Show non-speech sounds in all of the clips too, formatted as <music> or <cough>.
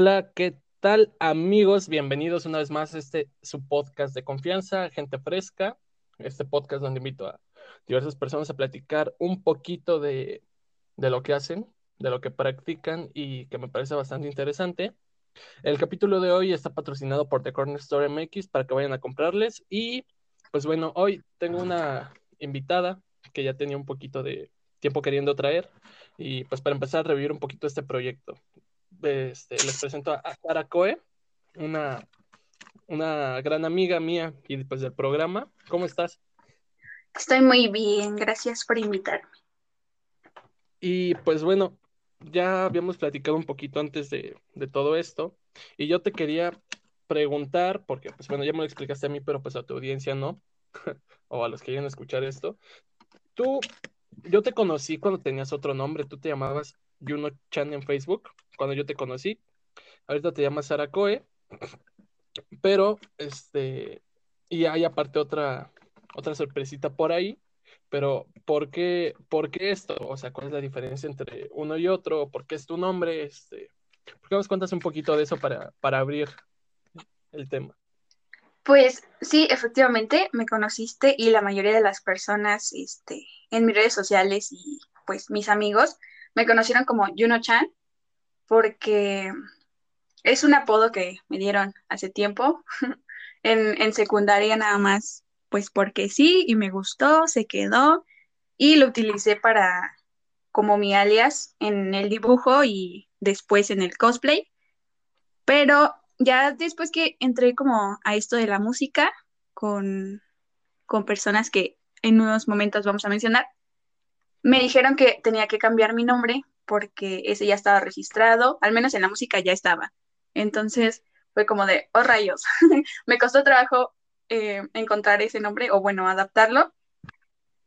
Hola, ¿qué tal amigos? Bienvenidos una vez más a este su podcast de confianza, gente fresca, este podcast donde invito a diversas personas a platicar un poquito de, de lo que hacen, de lo que practican y que me parece bastante interesante. El capítulo de hoy está patrocinado por The Corner Store MX para que vayan a comprarles y pues bueno, hoy tengo una invitada que ya tenía un poquito de tiempo queriendo traer y pues para empezar a revivir un poquito este proyecto. Este, les presento a Sara Coe, una, una gran amiga mía y pues del programa. ¿Cómo estás? Estoy muy bien, gracias por invitarme. Y pues bueno, ya habíamos platicado un poquito antes de, de todo esto y yo te quería preguntar, porque pues bueno, ya me lo explicaste a mí, pero pues a tu audiencia no, <laughs> o a los que quieran escuchar esto. Tú, yo te conocí cuando tenías otro nombre, tú te llamabas Juno Chan en Facebook cuando yo te conocí. Ahorita te llamas Sara Coe, <clears throat> pero este, y hay aparte otra, otra sorpresita por ahí, pero ¿por qué, ¿por qué esto? O sea, ¿cuál es la diferencia entre uno y otro? ¿Por qué es tu nombre? Este, ¿Por qué nos cuentas un poquito de eso para, para abrir el tema? Pues sí, efectivamente, me conociste y la mayoría de las personas este, en mis redes sociales y pues mis amigos me conocieron como Juno Chan porque es un apodo que me dieron hace tiempo <laughs> en, en secundaria nada más, pues porque sí y me gustó, se quedó y lo utilicé para como mi alias en el dibujo y después en el cosplay. Pero ya después que entré como a esto de la música con, con personas que en unos momentos vamos a mencionar, me dijeron que tenía que cambiar mi nombre porque ese ya estaba registrado, al menos en la música ya estaba. Entonces fue como de, oh rayos, <laughs> me costó trabajo eh, encontrar ese nombre o bueno, adaptarlo.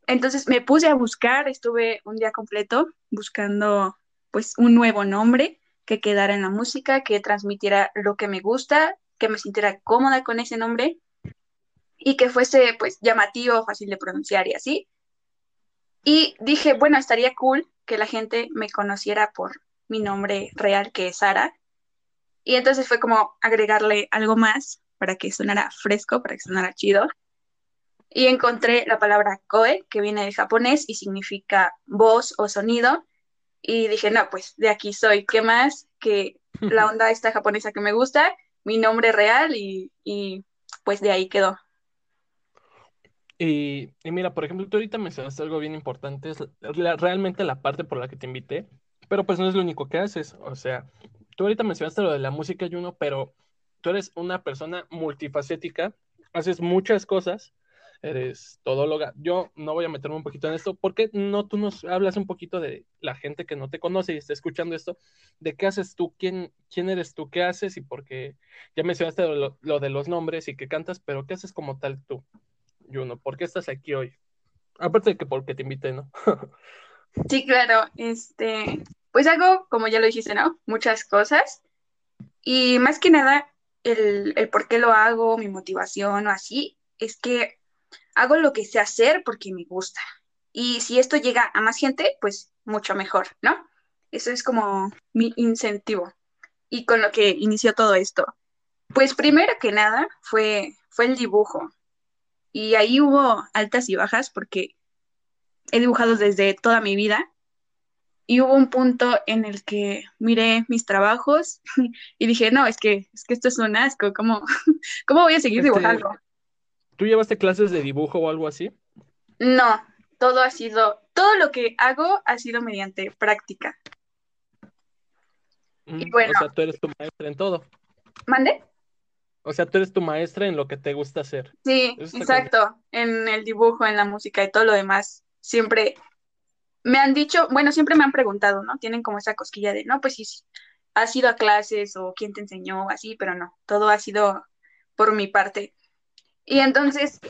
Entonces me puse a buscar, estuve un día completo buscando pues un nuevo nombre que quedara en la música, que transmitiera lo que me gusta, que me sintiera cómoda con ese nombre y que fuese pues llamativo, fácil de pronunciar y así. Y dije, bueno, estaría cool que la gente me conociera por mi nombre real, que es Sara. Y entonces fue como agregarle algo más para que sonara fresco, para que sonara chido. Y encontré la palabra koe, que viene del japonés y significa voz o sonido. Y dije, no, pues de aquí soy. ¿Qué más que la <laughs> onda esta japonesa que me gusta? Mi nombre real y, y pues de ahí quedó. Y, mira, por ejemplo, tú ahorita mencionaste algo bien importante, es realmente la parte por la que te invité, pero pues no es lo único que haces. O sea, tú ahorita mencionaste lo de la música, Juno, pero tú eres una persona multifacética, haces muchas cosas, eres todóloga. Yo no voy a meterme un poquito en esto, porque no tú nos hablas un poquito de la gente que no te conoce y está escuchando esto, de qué haces tú, quién, quién eres tú, qué haces y porque ya mencionaste lo de los nombres y que cantas, pero qué haces como tal tú. Juno, ¿por qué estás aquí hoy? Aparte de que porque te invité, ¿no? <laughs> sí, claro, este, pues hago, como ya lo dijiste, ¿no? Muchas cosas. Y más que nada, el, el por qué lo hago, mi motivación o así, es que hago lo que sé hacer porque me gusta. Y si esto llega a más gente, pues mucho mejor, ¿no? Eso es como mi incentivo. Y con lo que inició todo esto. Pues primero que nada fue, fue el dibujo. Y ahí hubo altas y bajas porque he dibujado desde toda mi vida. Y hubo un punto en el que miré mis trabajos <laughs> y dije, no, es que, es que esto es un asco, ¿cómo, <laughs> cómo voy a seguir este, dibujando? ¿Tú llevaste clases de dibujo o algo así? No, todo ha sido, todo lo que hago ha sido mediante práctica. y bueno, o sea, tú eres tu maestra en todo. ¿Mande? O sea, tú eres tu maestra en lo que te gusta hacer. Sí, exacto. En el dibujo, en la música y todo lo demás. Siempre me han dicho, bueno, siempre me han preguntado, ¿no? Tienen como esa cosquilla de, no, pues sí, has ido a clases o quién te enseñó, así, pero no, todo ha sido por mi parte. Y entonces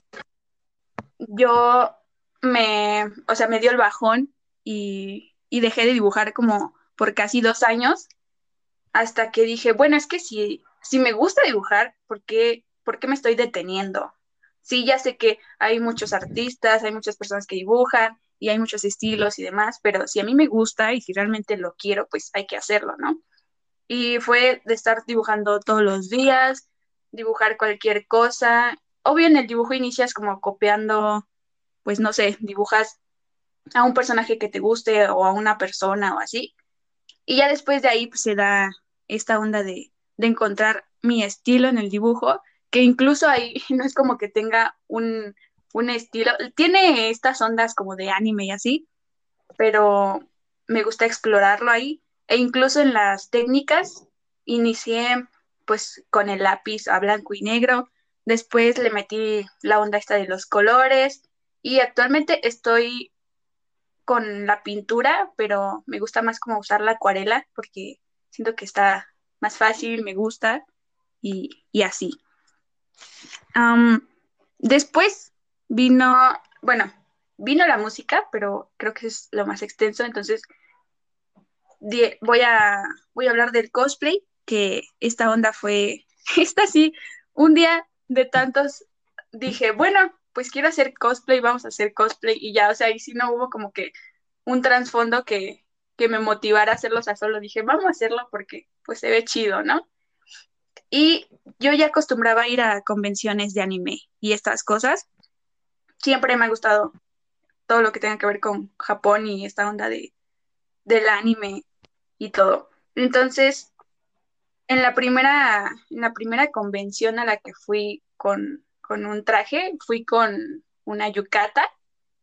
yo me, o sea, me dio el bajón y, y dejé de dibujar como por casi dos años hasta que dije, bueno, es que si si me gusta dibujar, ¿por qué, ¿por qué me estoy deteniendo? Sí, ya sé que hay muchos artistas, hay muchas personas que dibujan y hay muchos estilos y demás, pero si a mí me gusta y si realmente lo quiero, pues hay que hacerlo, ¿no? Y fue de estar dibujando todos los días, dibujar cualquier cosa. Obvio en el dibujo inicias como copiando, pues no sé, dibujas a un personaje que te guste o a una persona o así. Y ya después de ahí pues, se da esta onda de, de encontrar mi estilo en el dibujo, que incluso ahí <laughs> no es como que tenga un, un estilo, tiene estas ondas como de anime y así, pero me gusta explorarlo ahí. E incluso en las técnicas inicié pues con el lápiz a blanco y negro, después le metí la onda esta de los colores y actualmente estoy con la pintura, pero me gusta más como usar la acuarela porque siento que está más fácil, me gusta y, y así. Después vino, bueno, vino la música, pero creo que es lo más extenso, entonces voy a, voy a hablar del cosplay, que esta onda fue, <laughs> esta sí, un día de tantos dije, bueno, pues quiero hacer cosplay, vamos a hacer cosplay y ya, o sea, y si no hubo como que un trasfondo que, que me motivara a hacerlo, o sea, solo dije, vamos a hacerlo porque pues se ve chido, ¿no? Y yo ya acostumbraba a ir a convenciones de anime y estas cosas. Siempre me ha gustado todo lo que tenga que ver con Japón y esta onda de, del anime y todo. Entonces, en la primera, en la primera convención a la que fui con, con un traje, fui con una yukata,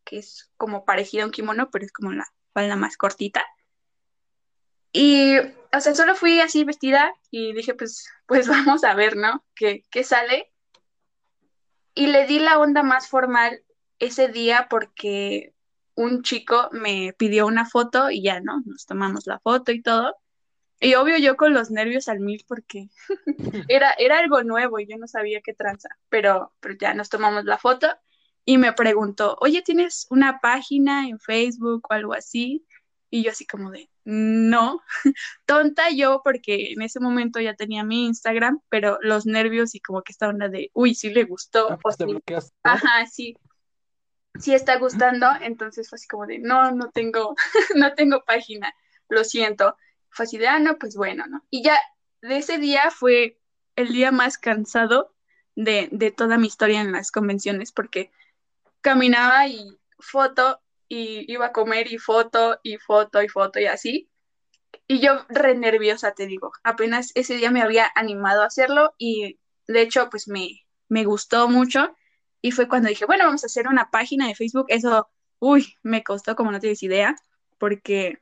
que es como parecido a un kimono, pero es como la falda más cortita. Y, o sea, solo fui así vestida y dije, pues, <laughs> pues vamos a ver, ¿no? ¿Qué, qué sale? Y le di la onda más formal ese día porque un chico me pidió una foto y ya, ¿no? Nos tomamos la foto y todo. Y obvio yo con los nervios al mil porque <laughs> era, era algo nuevo y yo no sabía qué tranza, pero, pero ya nos tomamos la foto y me preguntó, oye, ¿tienes una página en Facebook o algo así? Y yo así como de, no, <laughs> tonta yo porque en ese momento ya tenía mi Instagram, pero los nervios y como que esta onda de, uy, sí le gustó. Ah, pues Ajá, sí, sí está gustando, entonces fue así como de, no, no tengo, <laughs> no tengo página, lo siento. Fue así de, ah, no, pues bueno, ¿no? Y ya de ese día fue el día más cansado de, de toda mi historia en las convenciones porque caminaba y foto y iba a comer y foto y foto y foto y así. Y yo re nerviosa, te digo, apenas ese día me había animado a hacerlo y de hecho pues me, me gustó mucho y fue cuando dije, bueno, vamos a hacer una página de Facebook. Eso, uy, me costó como no tienes idea, porque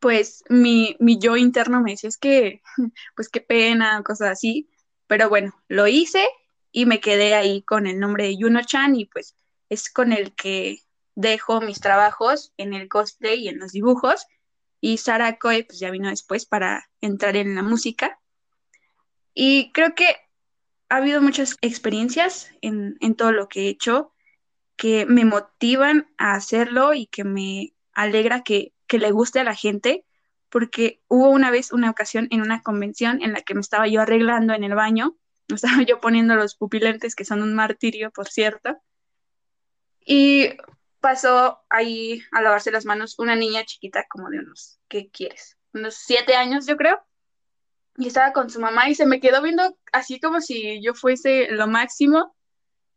pues mi, mi yo interno me decía, es que, <laughs> pues qué pena, cosas así. Pero bueno, lo hice y me quedé ahí con el nombre de Yuno-chan y pues es con el que dejo mis trabajos en el cosplay y en los dibujos. Y Sara Koe pues ya vino después para entrar en la música. Y creo que ha habido muchas experiencias en, en todo lo que he hecho que me motivan a hacerlo y que me alegra que, que le guste a la gente, porque hubo una vez una ocasión en una convención en la que me estaba yo arreglando en el baño, <laughs> me estaba yo poniendo los pupilentes, que son un martirio, por cierto, y pasó ahí a lavarse las manos una niña chiquita como de unos, ¿qué quieres? Unos siete años, yo creo, y estaba con su mamá y se me quedó viendo así como si yo fuese lo máximo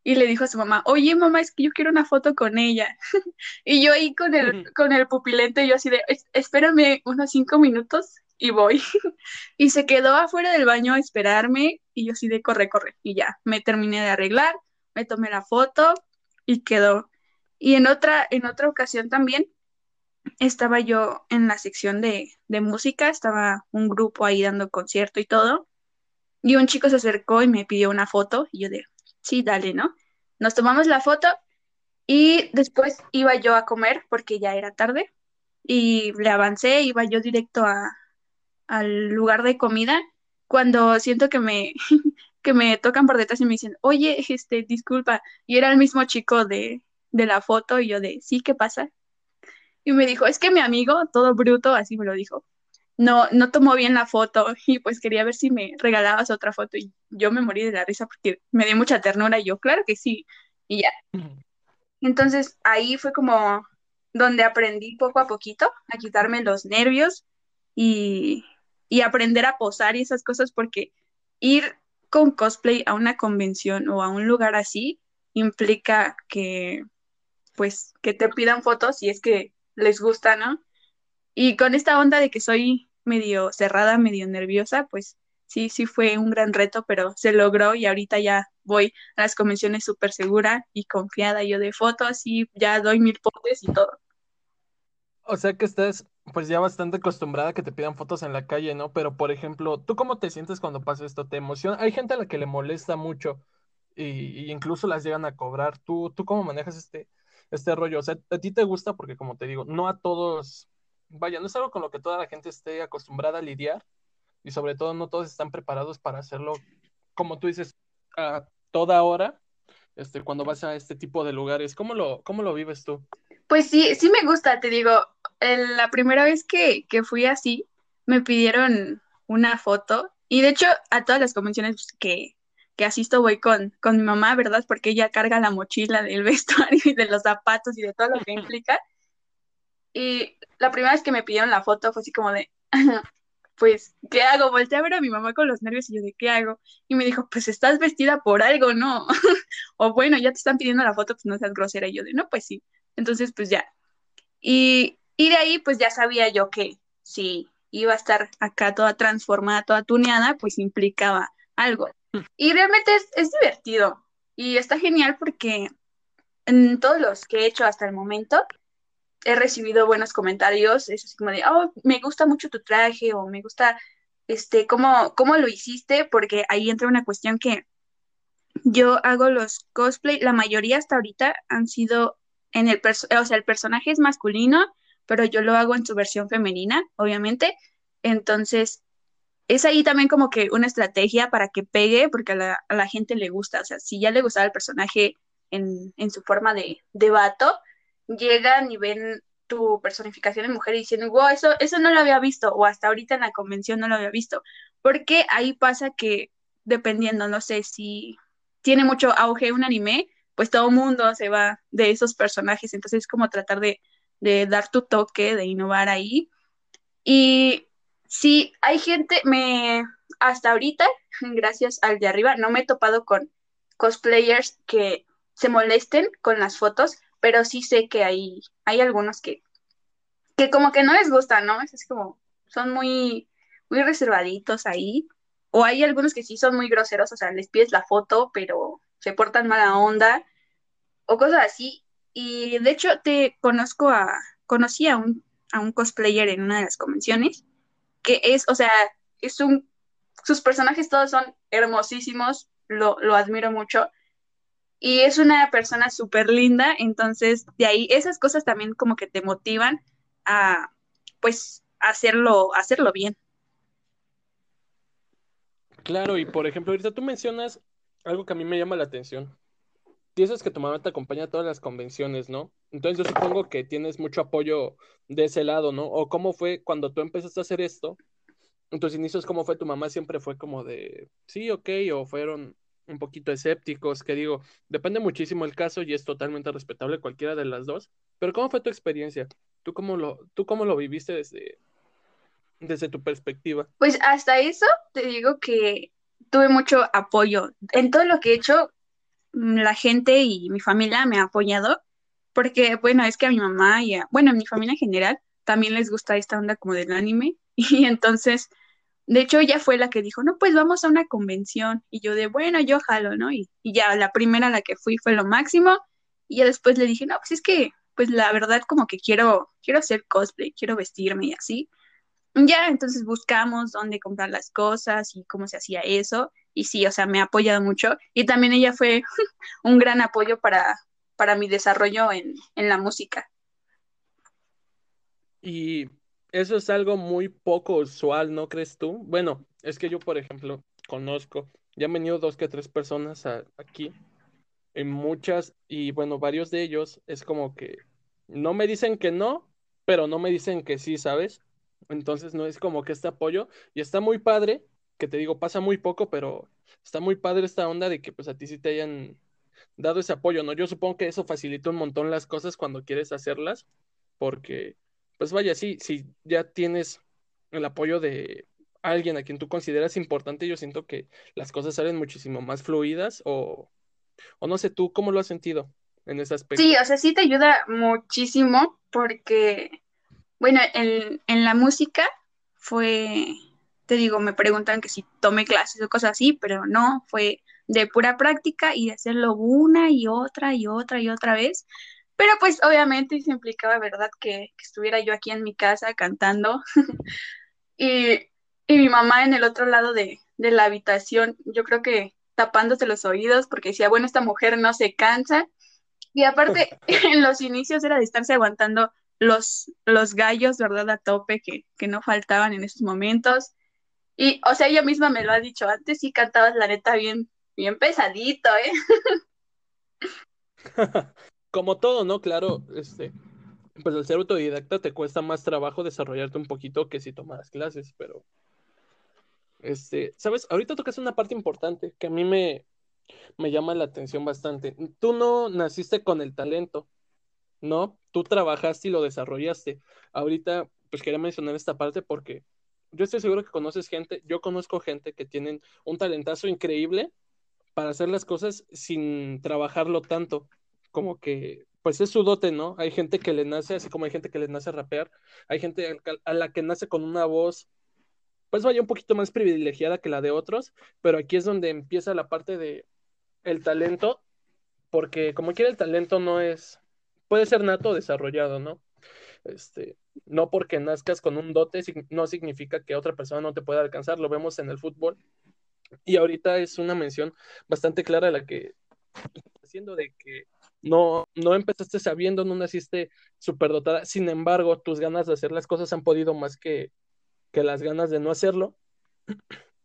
y le dijo a su mamá, oye mamá, es que yo quiero una foto con ella. <laughs> y yo ahí con el, con el pupilente, yo así de, espérame unos cinco minutos y voy. <laughs> y se quedó afuera del baño a esperarme y yo así de, corre, corre. Y ya, me terminé de arreglar, me tomé la foto y quedó. Y en otra, en otra ocasión también, estaba yo en la sección de, de, música, estaba un grupo ahí dando concierto y todo, y un chico se acercó y me pidió una foto, y yo de, sí, dale, ¿no? Nos tomamos la foto y después iba yo a comer porque ya era tarde, y le avancé, iba yo directo a, al lugar de comida, cuando siento que me, <laughs> que me tocan por detrás y me dicen, oye, este, disculpa, y era el mismo chico de, de la foto, y yo de, sí, ¿qué pasa? y me dijo, es que mi amigo, todo bruto, así me lo dijo, no, no tomó bien la foto <laughs> y pues quería ver si me regalabas otra foto y yo me morí de la risa porque me dio mucha ternura y yo, claro que sí, y ya. Entonces ahí fue como donde aprendí poco a poquito a quitarme los nervios y, y aprender a posar y esas cosas porque ir con cosplay a una convención o a un lugar así implica que pues que te pidan fotos si es que les gusta, ¿no? Y con esta onda de que soy medio cerrada, medio nerviosa, pues sí, sí fue un gran reto, pero se logró y ahorita ya voy a las convenciones súper segura y confiada yo de fotos y ya doy mil potes y todo. O sea que estás pues ya bastante acostumbrada a que te pidan fotos en la calle, ¿no? Pero por ejemplo, ¿tú cómo te sientes cuando pasa esto? ¿Te emociona? Hay gente a la que le molesta mucho y, incluso las llegan a cobrar. ¿Tú, tú cómo manejas este, este rollo? O sea, ¿a ti te gusta? Porque como te digo, no a todos, vaya, no es algo con lo que toda la gente esté acostumbrada a lidiar y sobre todo no todos están preparados para hacerlo, como tú dices, a toda hora, este, cuando vas a este tipo de lugares. ¿Cómo lo, cómo lo vives tú? Pues sí, sí me gusta, te digo, la primera vez que, que fui así, me pidieron una foto y de hecho a todas las convenciones que, que asisto voy con, con mi mamá, ¿verdad? Porque ella carga la mochila del <laughs> vestuario y de los zapatos y de todo lo que implica. Y la primera vez que me pidieron la foto fue así como de, <laughs> pues, ¿qué hago? Volteé a ver a mi mamá con los nervios y yo de, ¿qué hago? Y me dijo, pues estás vestida por algo, ¿no? <laughs> o bueno, ya te están pidiendo la foto, pues no seas grosera. Y yo de, no, pues sí. Entonces, pues ya. Y, y de ahí, pues ya sabía yo que si iba a estar acá toda transformada, toda tuneada, pues implicaba algo. Y realmente es, es divertido. Y está genial porque en todos los que he hecho hasta el momento, he recibido buenos comentarios, es así como de, oh, me gusta mucho tu traje o me gusta, este, cómo, cómo lo hiciste, porque ahí entra una cuestión que yo hago los cosplay, la mayoría hasta ahorita han sido en el, o sea, el personaje es masculino, pero yo lo hago en su versión femenina, obviamente, entonces es ahí también como que una estrategia para que pegue, porque a la, gente le gusta, o sea, si ya le gustaba el personaje en, en su forma de, de vato, llegan y ven tu personificación en mujer y dicen, wow, eso, eso no lo había visto, o hasta ahorita en la convención no lo había visto, porque ahí pasa que dependiendo, no sé, si tiene mucho auge un anime, pues todo mundo se va de esos personajes, entonces es como tratar de, de dar tu toque, de innovar ahí. Y sí, hay gente, me, hasta ahorita, <laughs> gracias al de arriba, no me he topado con cosplayers que se molesten con las fotos, pero sí sé que hay, hay algunos que, que como que no les gusta, ¿no? Es como, son muy, muy reservaditos ahí. O hay algunos que sí son muy groseros, o sea, les pides la foto, pero se portan mala onda, o cosas así. Y de hecho, te conozco a, conocí a un, a un cosplayer en una de las convenciones, que es, o sea, es un, sus personajes todos son hermosísimos, lo, lo admiro mucho, y es una persona súper linda, entonces de ahí esas cosas también como que te motivan a pues hacerlo, hacerlo bien. Claro, y por ejemplo, ahorita tú mencionas algo que a mí me llama la atención. Dices que tu mamá te acompaña a todas las convenciones, ¿no? Entonces yo supongo que tienes mucho apoyo de ese lado, ¿no? O cómo fue cuando tú empezaste a hacer esto, en tus inicios, ¿cómo fue tu mamá? Siempre fue como de, sí, ok, o fueron un poquito escépticos, que digo, depende muchísimo el caso y es totalmente respetable cualquiera de las dos, pero ¿cómo fue tu experiencia? ¿Tú cómo lo, tú cómo lo viviste desde, desde tu perspectiva? Pues hasta eso te digo que tuve mucho apoyo. En todo lo que he hecho, la gente y mi familia me ha apoyado, porque bueno, es que a mi mamá y a, bueno, a mi familia en general también les gusta esta onda como del anime, <laughs> y entonces de hecho, ella fue la que dijo, no, pues vamos a una convención. Y yo de, bueno, yo jalo, ¿no? Y, ya la primera a la que fui fue lo máximo. Y ya después le dije, no, pues es que, pues la verdad como que quiero, quiero hacer cosplay, quiero vestirme y así. Ya, entonces buscamos dónde comprar las cosas y cómo se hacía eso. Y sí, o sea, me ha apoyado mucho. Y también ella fue <laughs> un gran apoyo para, para mi desarrollo en, en la música. Y eso es algo muy poco usual, ¿no crees tú? Bueno, es que yo, por ejemplo, conozco, ya han venido dos que tres personas aquí, en muchas, y bueno, varios de ellos es como que no me dicen que no, pero no me dicen que sí, ¿sabes? Entonces no es como que este apoyo, y está muy padre, que te digo, pasa muy poco, pero está muy padre esta onda de que pues a ti sí te hayan dado ese apoyo, ¿no? Yo supongo que eso facilita un montón las cosas cuando quieres hacerlas, porque pues vaya, sí, si ya tienes el apoyo de alguien a quien tú consideras importante, yo siento que las cosas salen muchísimo más fluidas o, o no sé, tú cómo lo has sentido en ese aspecto. Sí, o sea, sí te ayuda muchísimo porque, bueno, en, en la música fue, te digo, me preguntan que si tomé clases o cosas así, pero no, fue de pura práctica y de hacerlo una y otra y otra y otra vez. Pero pues obviamente se implicaba, ¿verdad? Que, que estuviera yo aquí en mi casa cantando <laughs> y, y mi mamá en el otro lado de, de la habitación, yo creo que tapándose los oídos porque decía, bueno, esta mujer no se cansa. Y aparte, <laughs> <laughs> en los inicios era de estarse aguantando los, los gallos, ¿verdad? A tope que, que no faltaban en esos momentos. Y, o sea, ella misma me lo ha dicho antes, sí cantabas la neta bien, bien pesadito, ¿eh? <laughs> <laughs> Como todo, ¿no? Claro, este, pues al ser autodidacta te cuesta más trabajo desarrollarte un poquito que si tomaras clases, pero, este, ¿sabes? Ahorita tocas una parte importante que a mí me, me llama la atención bastante. Tú no naciste con el talento, ¿no? Tú trabajaste y lo desarrollaste. Ahorita, pues quería mencionar esta parte porque yo estoy seguro que conoces gente, yo conozco gente que tienen un talentazo increíble para hacer las cosas sin trabajarlo tanto, como que pues es su dote, ¿no? Hay gente que le nace, así como hay gente que le nace rapear, hay gente a la que nace con una voz, pues vaya un poquito más privilegiada que la de otros, pero aquí es donde empieza la parte de el talento, porque como quiera el talento no es, puede ser nato o desarrollado, ¿no? Este, no porque nazcas con un dote no significa que otra persona no te pueda alcanzar, lo vemos en el fútbol. Y ahorita es una mención bastante clara la que haciendo de que no, no empezaste sabiendo, no naciste superdotada, sin embargo, tus ganas de hacer las cosas han podido más que, que las ganas de no hacerlo.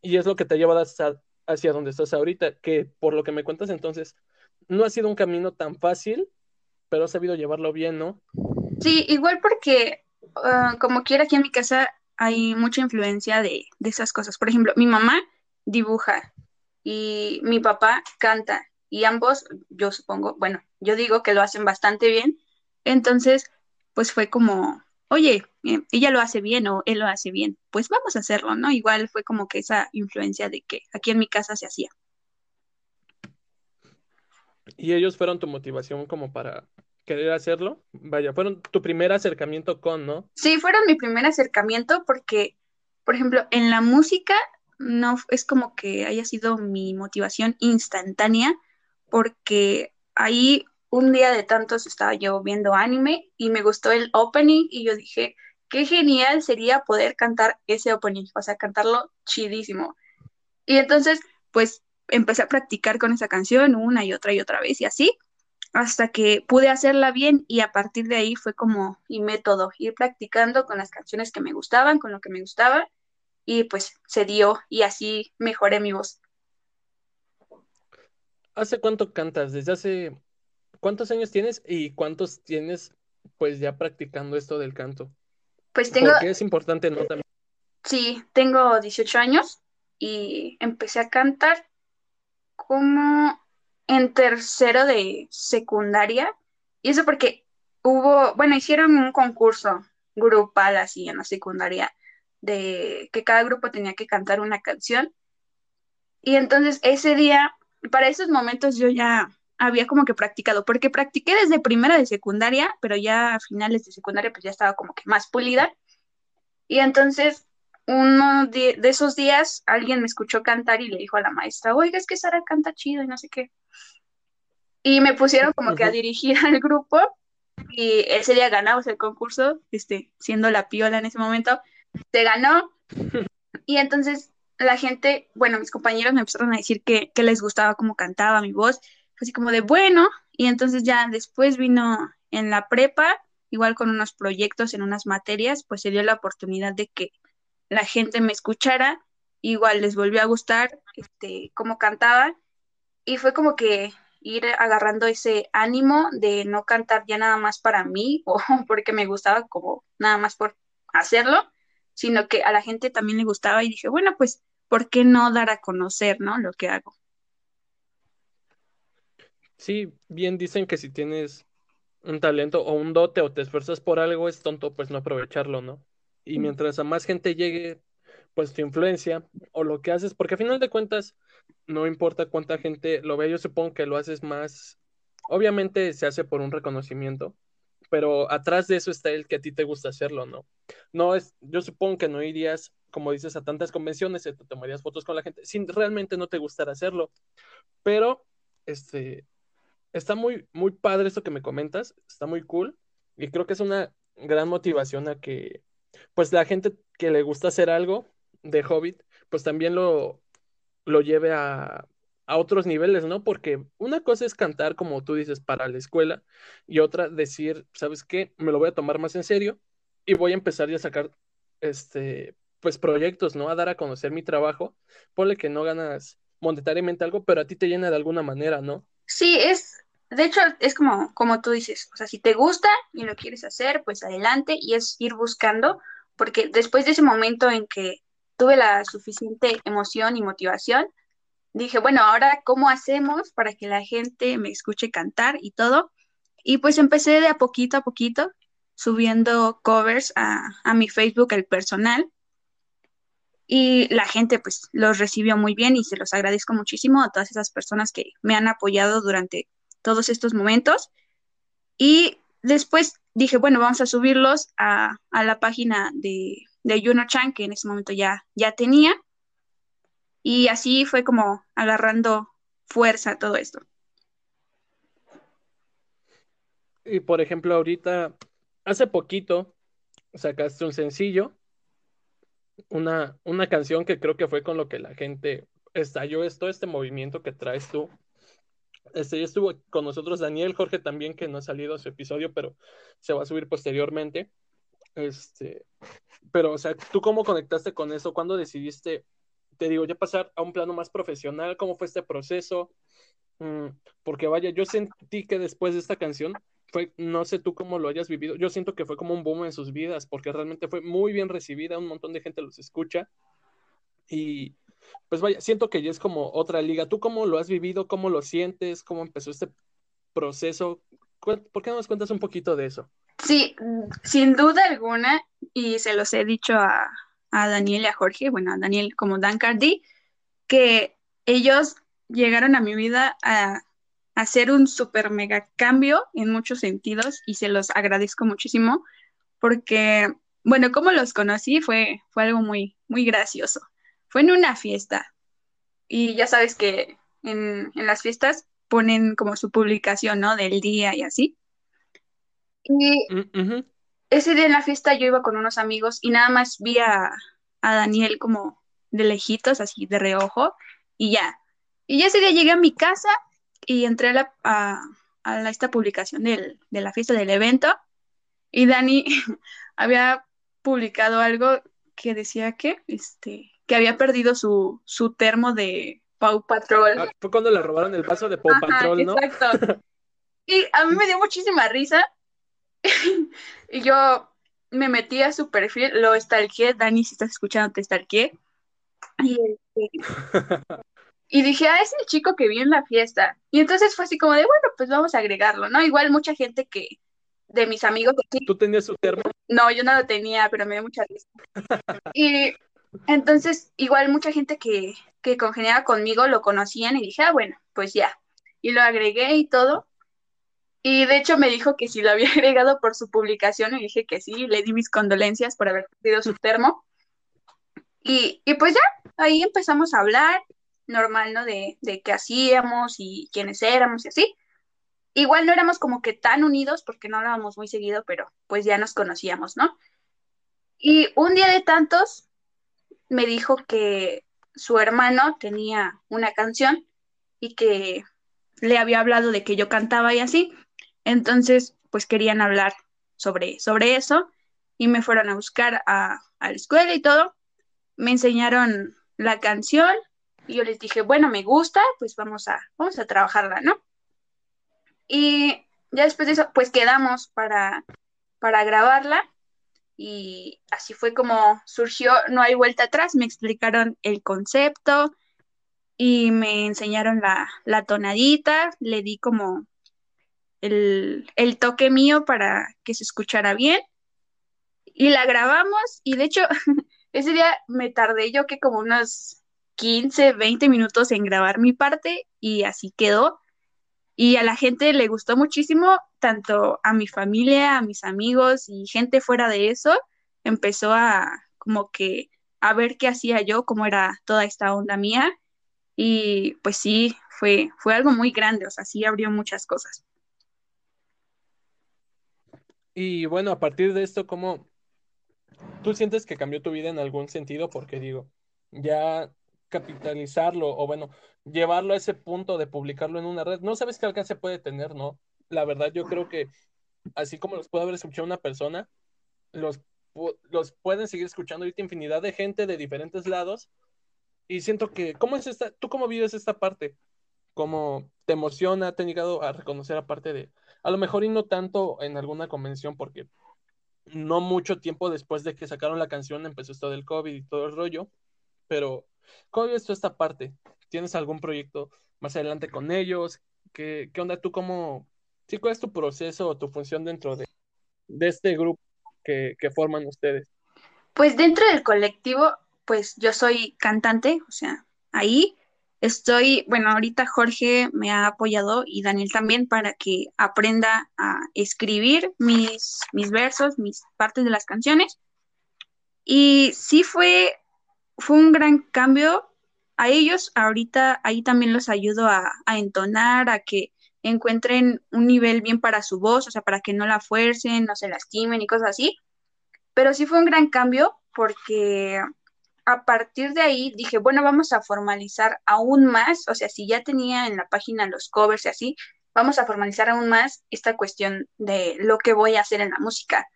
Y es lo que te lleva hacia, hacia donde estás ahorita, que por lo que me cuentas entonces, no ha sido un camino tan fácil, pero has sabido llevarlo bien, ¿no? Sí, igual porque uh, como quiera aquí en mi casa hay mucha influencia de, de esas cosas. Por ejemplo, mi mamá dibuja y mi papá canta y ambos, yo supongo, bueno, yo digo que lo hacen bastante bien. Entonces, pues fue como, oye, eh, ella lo hace bien o él lo hace bien, pues vamos a hacerlo, ¿no? Igual fue como que esa influencia de que aquí en mi casa se hacía. ¿Y ellos fueron tu motivación como para querer hacerlo? Vaya, fueron tu primer acercamiento con, ¿no? Sí, fueron mi primer acercamiento porque, por ejemplo, en la música no es como que haya sido mi motivación instantánea, porque ahí un día de tantos estaba yo viendo anime y me gustó el opening y yo dije, qué genial sería poder cantar ese opening, o sea, cantarlo chidísimo. Y entonces, pues empecé a practicar con esa canción una y otra y otra vez y así, hasta que pude hacerla bien y a partir de ahí fue como mi método, ir practicando con las canciones que me gustaban, con lo que me gustaba y pues se dio y así mejoré mi voz. ¿Hace cuánto cantas? ¿Desde hace cuántos años tienes y cuántos tienes pues ya practicando esto del canto? Pues tengo... Porque es importante, ¿no? También. Sí, tengo 18 años y empecé a cantar como en tercero de secundaria. Y eso porque hubo, bueno, hicieron un concurso grupal así en la secundaria de que cada grupo tenía que cantar una canción. Y entonces ese día, para esos momentos yo ya había como que practicado, porque practiqué desde primera de secundaria, pero ya a finales de secundaria pues ya estaba como que más pulida. Y entonces uno de, esos días alguien me escuchó cantar y le dijo a la maestra, oiga, es que Sara canta chido y no sé qué. Y me pusieron como que a dirigir <laughs> al grupo y ese día ganamos el concurso, este, siendo la piola en ese momento, se ganó. <laughs> Y entonces la gente, bueno, mis compañeros me empezaron a decir que, que les gustaba cómo cantaba mi voz así como de bueno, y entonces ya después vino en la prepa, igual con unos proyectos en unas materias, pues se dio la oportunidad de que la gente me escuchara, igual les volvió a gustar este, cómo cantaba, y fue como que ir agarrando ese ánimo de no cantar ya nada más para mí <laughs> o porque me gustaba como nada más por hacerlo, sino que a la gente también le gustaba y dije, bueno, pues, ¿por qué no dar a conocer, ¿no? Lo que hago. Sí, bien dicen que si tienes un talento o un dote o te esfuerzas por algo, es tonto pues no aprovecharlo, ¿no? Y mientras a más gente llegue, pues tu influencia o lo que haces, porque a final de cuentas no importa cuánta gente lo ve, yo supongo que lo haces más, obviamente se hace por un reconocimiento, pero atrás de eso está el que a ti te gusta hacerlo, ¿no? No es, yo supongo que no irías, como dices, a tantas convenciones, te tomarías fotos con la gente, sin realmente no te gustara hacerlo, pero este, está muy, muy padre esto que me comentas, está muy cool y creo que es una gran motivación a que, pues la gente que le gusta hacer algo de Hobbit, pues también lo, lo lleve a, a otros niveles, ¿no? Porque una cosa es cantar, como tú dices, para la escuela y otra decir, ¿sabes qué? Me lo voy a tomar más en serio y voy a empezar ya a sacar, este, pues proyectos, ¿no? A dar a conocer mi trabajo. Ponle que no ganas monetariamente algo, pero a ti te llena de alguna manera, ¿no? Sí, es, de hecho, es como, como tú dices, o sea, si te gusta y lo quieres hacer, pues adelante y es ir buscando, porque después de ese momento en que tuve la suficiente emoción y motivación, dije, bueno, ahora, ¿cómo hacemos para que la gente me escuche cantar y todo? Y pues empecé de a poquito a poquito subiendo covers a, a mi Facebook, el personal, y la gente pues los recibió muy bien y se los agradezco muchísimo a todas esas personas que me han apoyado durante todos estos momentos. Y después dije, bueno, vamos a subirlos a, la página de, de Juno Chan, que en ese momento ya, ya tenía. Y así fue como agarrando fuerza todo esto. Y por ejemplo, ahorita, hace poquito, sacaste un sencillo, una, una canción que creo que fue con lo que la gente estalló esto, este movimiento que traes tú este, ya estuvo con nosotros Daniel, Jorge también, que no ha salido su episodio, pero se va a subir posteriormente. Este, pero, o sea, ¿tú cómo conectaste con eso? ¿Cuándo decidiste, te digo, ya pasar a un plano más profesional? ¿Cómo fue este proceso? Mm, porque vaya, yo sentí que después de esta canción fue, no sé tú cómo lo hayas vivido, yo siento que fue como un boom en sus vidas, porque realmente fue muy bien recibida, un montón de gente los escucha. Y, pues vaya, siento que ya es como otra liga. ¿Tú cómo lo has vivido? ¿Cómo lo sientes? ¿Cómo empezó este proceso? ¿Por qué no nos cuentas un poquito de eso? Sí, sin duda alguna, y se los he dicho a, Daniel y a Jorge, bueno, a Daniel como Dan Cardi, que ellos llegaron a mi vida a, hacer un super mega cambio en muchos sentidos y se los agradezco muchísimo porque, bueno, como los conocí fue, fue algo muy, muy gracioso fue en una fiesta. Y ya sabes que en, las fiestas ponen como su publicación, ¿no? Del día y así. Y mm, ese día en la fiesta yo iba con unos amigos y nada más vi a, Daniel como de lejitos, así de reojo, y ya. Y ya ese día llegué a mi casa y entré a, la, a, esta publicación del, de la fiesta del evento y Dani <laughs> había publicado algo que decía que, este, que había perdido su, su termo de Pau Patrol. Ah, fue cuando le robaron el vaso de Pau Patrol, ¿no? Exacto. <laughs> y a mí me dio muchísima risa. <laughs> y yo me metí a su perfil, lo stalkeé, Dani, si estás escuchando, te stalkeé. Y, este, y dije, ah, es el chico que vi en la fiesta. Y entonces fue así como de, bueno, pues vamos a agregarlo, ¿no? Igual mucha gente que, de mis amigos. ¿Tú tenías su termo? No, yo no lo tenía, pero me dio mucha risa. <laughs> y entonces, igual mucha gente que, que congeniaba conmigo lo conocían y dije, ah, bueno, pues ya. Y lo agregué y todo. Y de hecho me dijo que si lo había <laughs> agregado por su publicación, y dije que sí, le di mis condolencias por haber perdido su termo. Y, y pues ya, ahí empezamos a hablar, normal, ¿no? De, de qué hacíamos y quiénes éramos y así. Igual no éramos como que tan unidos porque no hablábamos muy seguido, pero pues ya nos conocíamos, ¿no? Y un día de tantos, me dijo que su hermano tenía una canción y que le había hablado de que yo cantaba y así. Entonces, pues querían hablar sobre, sobre eso y me fueron a buscar a, a la escuela y todo. Me enseñaron la canción y yo les dije, bueno, me gusta, pues vamos a, vamos a trabajarla, ¿no? Y ya después de eso, pues quedamos para, para grabarla y así fue como surgió No hay vuelta atrás, me explicaron el concepto y me enseñaron la, tonadita, le di como el, toque mío para que se escuchara bien y la grabamos y de hecho <laughs> ese día me tardé yo que como unos 15, 20 minutos en grabar mi parte y así quedó. Y a la gente le gustó muchísimo, tanto a mi familia, a mis amigos y gente fuera de eso, empezó a como que a ver qué hacía yo, cómo era toda esta onda mía. Y pues sí, fue, fue algo muy grande, o sea, sí abrió muchas cosas. Y bueno, a partir de esto, ¿cómo tú sientes que cambió tu vida en algún sentido? Porque digo, ya capitalizarlo o bueno, llevarlo a ese punto de publicarlo en una red, no sabes qué alcance puede tener, ¿no? La verdad, yo creo que así como los puede haber escuchado una persona, los, los pueden seguir escuchando ahorita infinidad de gente de diferentes lados. Y siento que, ¿cómo es esta? ¿Tú cómo vives esta parte? ¿Cómo te emociona? ¿Te han llegado a reconocer aparte de, a lo mejor y no tanto en alguna convención, porque no mucho tiempo después de que sacaron la canción empezó esto del COVID y todo el rollo, pero ¿cómo ves tú esta parte? ¿Tienes algún proyecto más adelante con ellos? ¿Qué, onda tú? ¿Cómo, sí, cuál es tu proceso o tu función dentro de, de este grupo que, que forman ustedes? Pues dentro del colectivo, pues yo soy cantante, o sea, ahí Estoy, bueno, ahorita Jorge me ha apoyado y Daniel también para que aprenda a escribir mis, mis versos, mis partes de las canciones. Y sí fue, fue un gran cambio a ellos. Ahorita ahí también los ayudo a, a entonar, a que encuentren un nivel bien para su voz, o sea, para que no la fuercen, no se lastimen y cosas así. Pero sí fue un gran cambio porque a partir de ahí dije, bueno, vamos a formalizar aún más, o sea, si ya tenía en la página los covers y así, vamos a formalizar aún más esta cuestión de lo que voy a hacer en la música,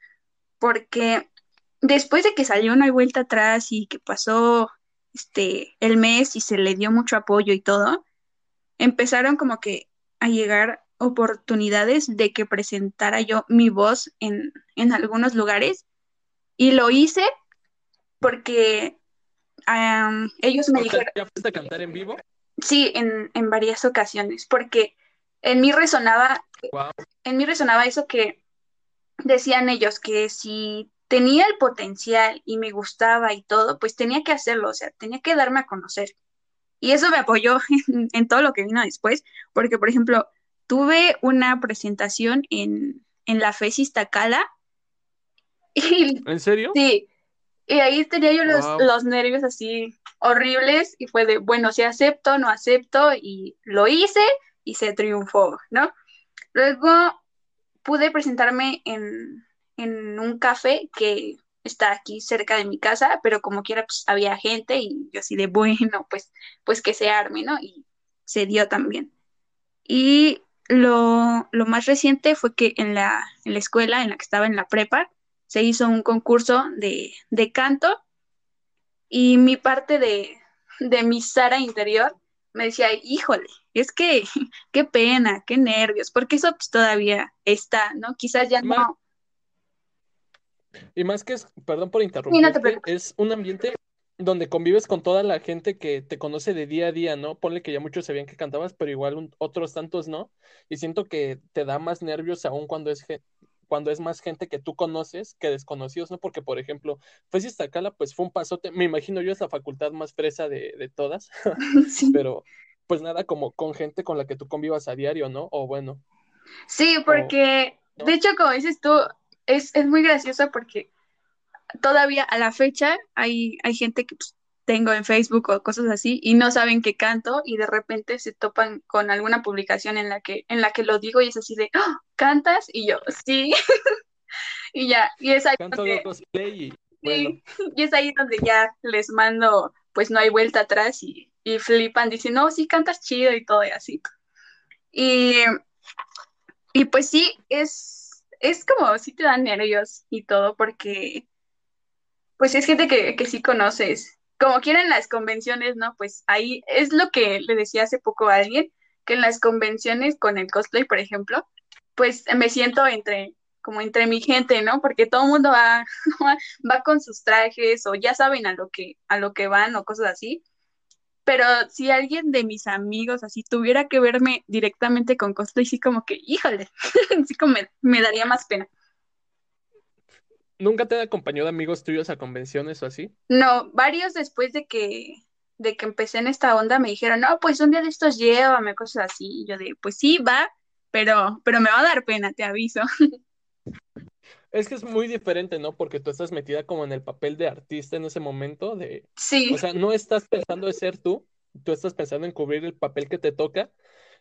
porque después de que salió No hay vuelta atrás y que pasó este el mes y se le dio mucho apoyo y todo, empezaron como que a llegar oportunidades de que presentara yo mi voz en, en algunos lugares. Y lo hice porque ellos me dijeron... ¿Ya fuiste a cantar en vivo? Sí, en, en varias ocasiones, porque en mí resonaba, en mí resonaba eso que decían ellos, que si tenía el potencial y me gustaba y todo, pues tenía que hacerlo, o sea, tenía que darme a conocer. Y eso me apoyó <laughs> en, en todo lo que vino después, porque, por ejemplo, tuve una presentación en, en la FESIS Tacala. ¿En serio? Sí, y ahí tenía yo los, nervios así horribles y fue de, bueno, si acepto, no acepto y lo hice y se triunfó, ¿no? Luego pude presentarme en, un café que está aquí cerca de mi casa, pero como quiera pues había gente y yo así de, <laughs> bueno, pues, pues que se arme, ¿no? Y se dio también. Y lo, lo más reciente fue que en la, en la escuela en la que estaba en la prepa, se hizo un concurso de, canto y mi parte de, mi Sara interior me decía, híjole, es que <laughs> qué pena, qué nervios, porque eso pues, todavía está, ¿no? Quizás ya no. Y más que es, perdón por interrumpir, es un ambiente donde convives con toda la gente que te conoce de día a día, ¿no? Ponle que ya muchos sabían que cantabas, pero igual otros tantos no. Y siento que te da más nervios aún cuando es cuando es más gente que tú conoces que desconocidos, ¿no? Porque, por ejemplo, Fesi Tacala, pues fue un pasote, me imagino yo es la facultad más fresa de, de todas, <laughs> <laughs> sí. pero pues nada, como con gente con la que tú convivas a diario, ¿no? O bueno. Sí, porque, de hecho, como dices tú, es, es muy gracioso porque todavía a la fecha hay, hay gente que pues, tengo en Facebook o cosas así y no saben que canto y de repente se topan con alguna publicación en la que en la que lo digo y es así de ¡Ah! cantas y yo sí <laughs> y ya y es ahí donde, y, sí, <laughs> y es ahí donde ya les mando pues no hay vuelta atrás y, y flipan dicen no sí cantas chido y todo y así y y pues sí es es como si te dan nervios y todo porque pues es gente que, que sí conoces como quieren las convenciones, ¿no? Pues ahí es lo que le decía hace poco a alguien, que en las convenciones con el cosplay, por ejemplo, pues me siento entre como entre mi gente, ¿no? Porque todo el mundo va, <laughs> va con sus trajes o ya saben a lo que a lo que van o cosas así. Pero si alguien de mis amigos así tuviera que verme directamente con cosplay, sí como que, híjole, <laughs> sí como me, me daría más pena. ¿Nunca te han acompañado amigos tuyos a convenciones o así? No, varios después de que, de que empecé en esta onda me dijeron, no, pues un día de estos llévame, cosas así. Y yo de, pues sí, va, pero, pero me va a dar pena, te aviso. <laughs> Es que es muy diferente, ¿no? Porque tú estás metida como en el papel de artista en ese momento, de, Sí, o sea, no estás pensando de ser tú, tú estás pensando en cubrir el papel que te toca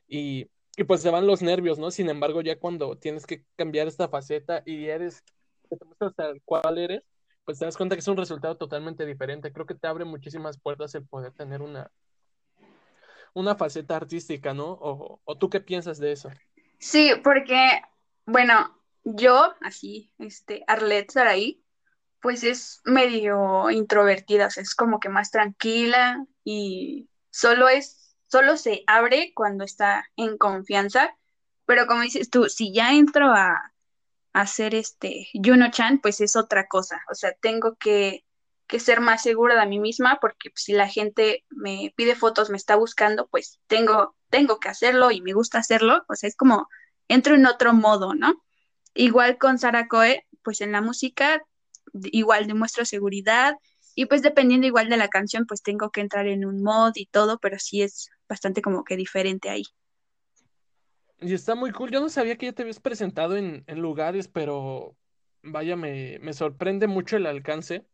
y, y pues se van los nervios, ¿no? Sin embargo, ya cuando tienes que cambiar esta faceta y eres, que te muestras tal cual eres, pues te das cuenta que es un resultado totalmente diferente. Creo que te abre muchísimas puertas el poder tener una, una faceta artística, ¿no? O, o tú qué piensas de eso. sí, porque, bueno, yo, así, este, Arlette Saraí, pues es medio introvertida, o sea, es como que más tranquila y solo es, solo se abre cuando está en confianza, pero como dices tú, si ya entro a, hacer este Juno-chan, pues es otra cosa, o sea, tengo que, que ser más segura de mí misma porque si la gente me pide fotos, me está buscando, pues tengo, tengo que hacerlo y me gusta hacerlo, o sea, es como entro en otro modo, ¿no? Igual con Sarah Coe, pues en la música igual demuestro seguridad y pues dependiendo igual de la canción, pues tengo que entrar en un mod y todo, pero sí es bastante como que diferente ahí. Y está muy cool. Yo no sabía que ya te habías presentado en, en lugares, pero vaya, me, me sorprende mucho el alcance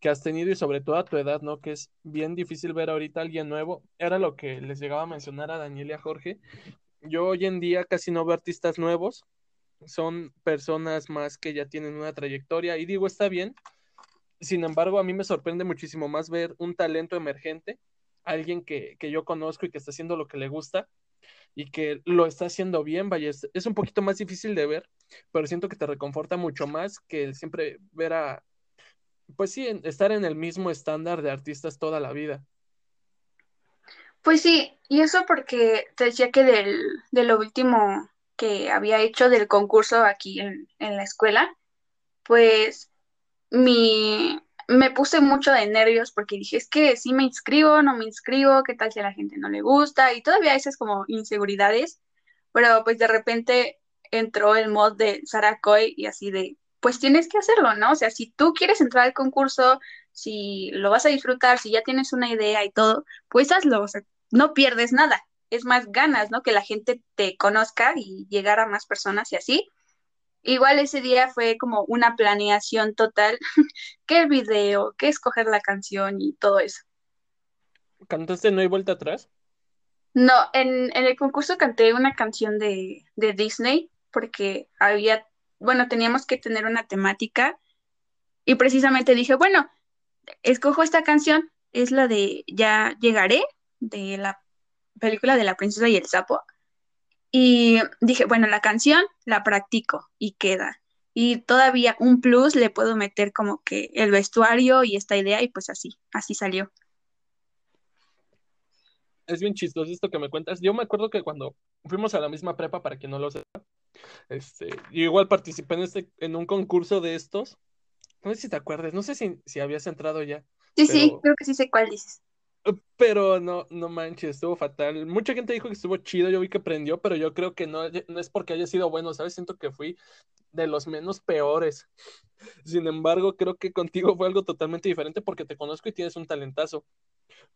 que has tenido y sobre todo a tu edad, ¿no? Que es bien difícil ver ahorita alguien nuevo. Era lo que les llegaba a mencionar a Daniel y a Jorge. Yo hoy en día casi no veo artistas nuevos, son personas más que ya tienen una trayectoria y digo, está bien. Sin embargo, a mí me sorprende muchísimo más ver un talento emergente, alguien que, que yo conozco y que está haciendo lo que le gusta y que lo está haciendo bien, vaya, es, un poquito más difícil de ver, pero siento que te reconforta mucho más que siempre ver a, pues sí, estar en el mismo estándar de artistas toda la vida. Pues sí, y eso porque te decía que del, de lo último que había hecho del concurso aquí en, en la escuela, pues mi, me puse mucho de nervios porque dije, es que sí me inscribo, no me inscribo, qué tal si a la gente no le gusta, y todavía esas como inseguridades, pero pues de repente entró el mod de Sarah Coy y así de, pues tienes que hacerlo, ¿no? O sea, si tú quieres entrar al concurso, si lo vas a disfrutar, si ya tienes una idea y todo, pues hazlo, o sea, no pierdes nada. Es más ganas, ¿no? Que la gente te conozca y llegar a más personas y así. Igual ese día fue como una planeación total, <laughs> que el video, que escoger la canción y todo eso. ¿Cantaste No hay vuelta atrás? No, en, en el concurso canté una canción de, de Disney porque había, bueno, teníamos que tener una temática y precisamente dije, bueno, escojo esta canción, es la de Ya llegaré, de la película de la princesa y el sapo. Y dije, bueno, la canción la practico y queda. Y todavía un plus le puedo meter como que el vestuario y esta idea y pues así, así salió. Es bien chistoso esto que me cuentas. Yo me acuerdo que cuando fuimos a la misma prepa, para quien no lo sepa, este, yo igual participé en este, en un concurso de estos. No sé si te acuerdas, no sé si, si habías entrado ya, Sí, sí, creo que sí sé cuál dices. Pero no, no manches, estuvo fatal. Mucha gente dijo que estuvo chido, yo vi que aprendió, pero yo creo que no, no es porque haya sido bueno, ¿sabes? Siento que fui de los menos peores. Sin embargo, creo que contigo fue algo totalmente diferente porque te conozco y tienes un talentazo.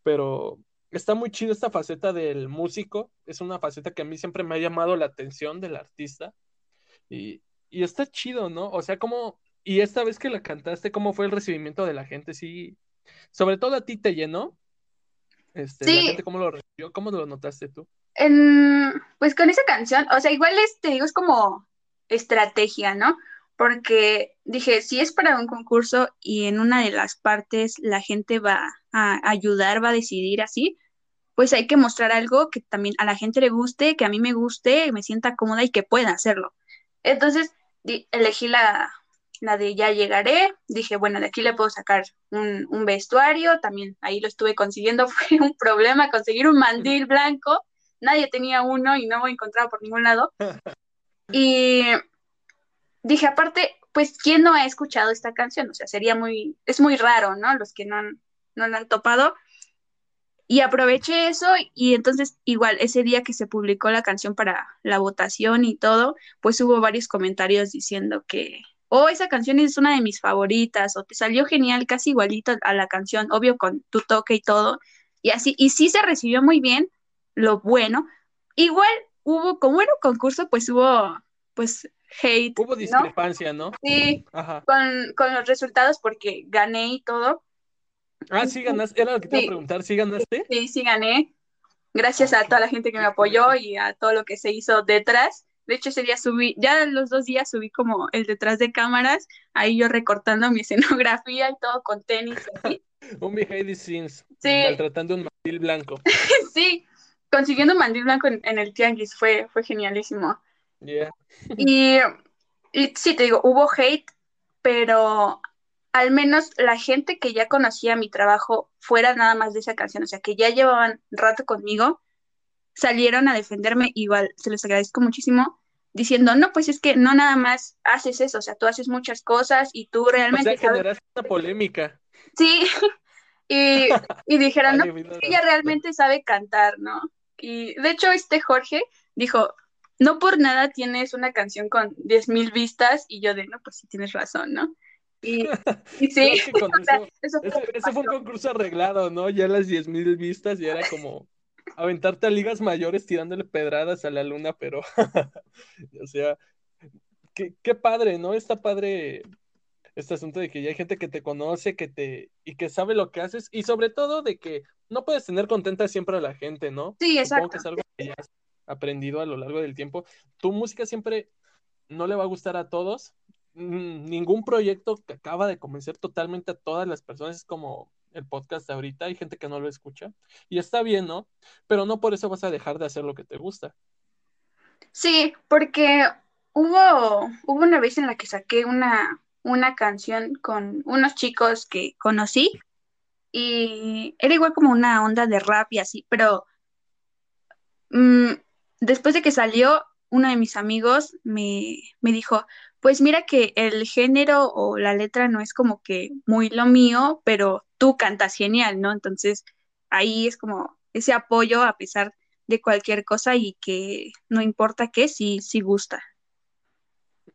Pero está muy chido esta faceta del músico. Es una faceta que a mí siempre me ha llamado la atención del artista. Y, y está chido, ¿no? O sea, como, y esta vez que la cantaste, ¿cómo fue el recibimiento de la gente? Sí, sobre todo a ti te llenó. Este, la Sí, gente, ¿cómo lo recibió? ¿Cómo lo notaste tú? En, pues con esa canción, o sea, igual es, te digo, es como estrategia, ¿no? Porque dije, si es para un concurso y en una de las partes la gente va a ayudar, va a decidir así, pues hay que mostrar algo que también a la gente le guste, que a mí me guste, me sienta cómoda y que pueda hacerlo. Entonces, elegí la, la de Ya llegaré, dije, bueno, de aquí le puedo sacar un, un vestuario, también ahí lo estuve consiguiendo, <laughs> fue un problema conseguir un mandil blanco, nadie tenía uno y no lo encontraba por ningún lado. <laughs> Y dije, aparte, pues, ¿quién no ha escuchado esta canción? O sea, sería muy, es muy raro, ¿no? Los que no han, no la han topado. Y aproveché eso y entonces igual ese día que se publicó la canción para la votación y todo, pues hubo varios comentarios diciendo que, oh, esa canción es una de mis favoritas, o te salió genial, casi igualito a la canción, obvio con tu toque y todo, y así, y sí se recibió muy bien, lo bueno. Igual hubo, como era un concurso, pues hubo, pues, hate. Hubo discrepancia, ¿no? Sí, Con, con, los resultados porque gané y todo. Ah, sí ganaste, era lo que te iba a preguntar, ¿sí ganaste? Sí, sí gané. Gracias a toda la gente que me apoyó y a todo lo que se hizo detrás. De hecho, ese día subí, ya los dos días subí como el detrás de cámaras, ahí yo recortando mi <laughs> escenografía y todo con tenis. <laughs> un behind the scenes, sí. maltratando un mandil blanco. <laughs> sí, consiguiendo un mandil blanco en, el tianguis, fue, fue genialísimo. Yeah. y, y sí, te digo, hubo hate, pero al menos la gente que ya conocía mi trabajo fuera nada más de esa canción, o sea, que ya llevaban rato conmigo, salieron a defenderme, igual se los agradezco muchísimo, diciendo, no, pues es que no nada más haces eso, o sea, tú haces muchas cosas y tú realmente... O sea, generaste una polémica. Sí, <laughs> y, y dijeron, <laughs> no, ella realmente sabe cantar, ¿no? Y de hecho este Jorge dijo, no por nada tienes una canción con 10.000 vistas y yo de, no, pues sí tienes razón, ¿no? Y, <laughs> sí, eso, fue un concurso arreglado, ¿no? Ya las 10.000 vistas y era como aventarte a ligas mayores tirándole pedradas a la luna, pero, <laughs> o sea, qué, qué padre, ¿no? Está padre este asunto de que ya hay gente que te conoce, que te, y que sabe lo que haces, y sobre todo de que no puedes tener contenta siempre a la gente, ¿no? Sí, exacto. Supongo que es algo que ya has aprendido a lo largo del tiempo. Tu música siempre no le va a gustar a todos. Ningún proyecto que acaba de convencer totalmente a todas las personas es como el podcast de ahorita, hay gente que no lo escucha y está bien, ¿no? Pero no por eso vas a dejar de hacer lo que te gusta. Sí, porque hubo, hubo una vez en la que saqué una, una canción con unos chicos que conocí y era igual como una onda de rap y así, pero mm, después de que salió, uno de mis amigos me, me dijo, pues mira que el género o la letra no es como que muy lo mío, pero tú cantas genial, ¿no? Entonces ahí es como ese apoyo a pesar de cualquier cosa y que no importa qué, sí, sí gusta.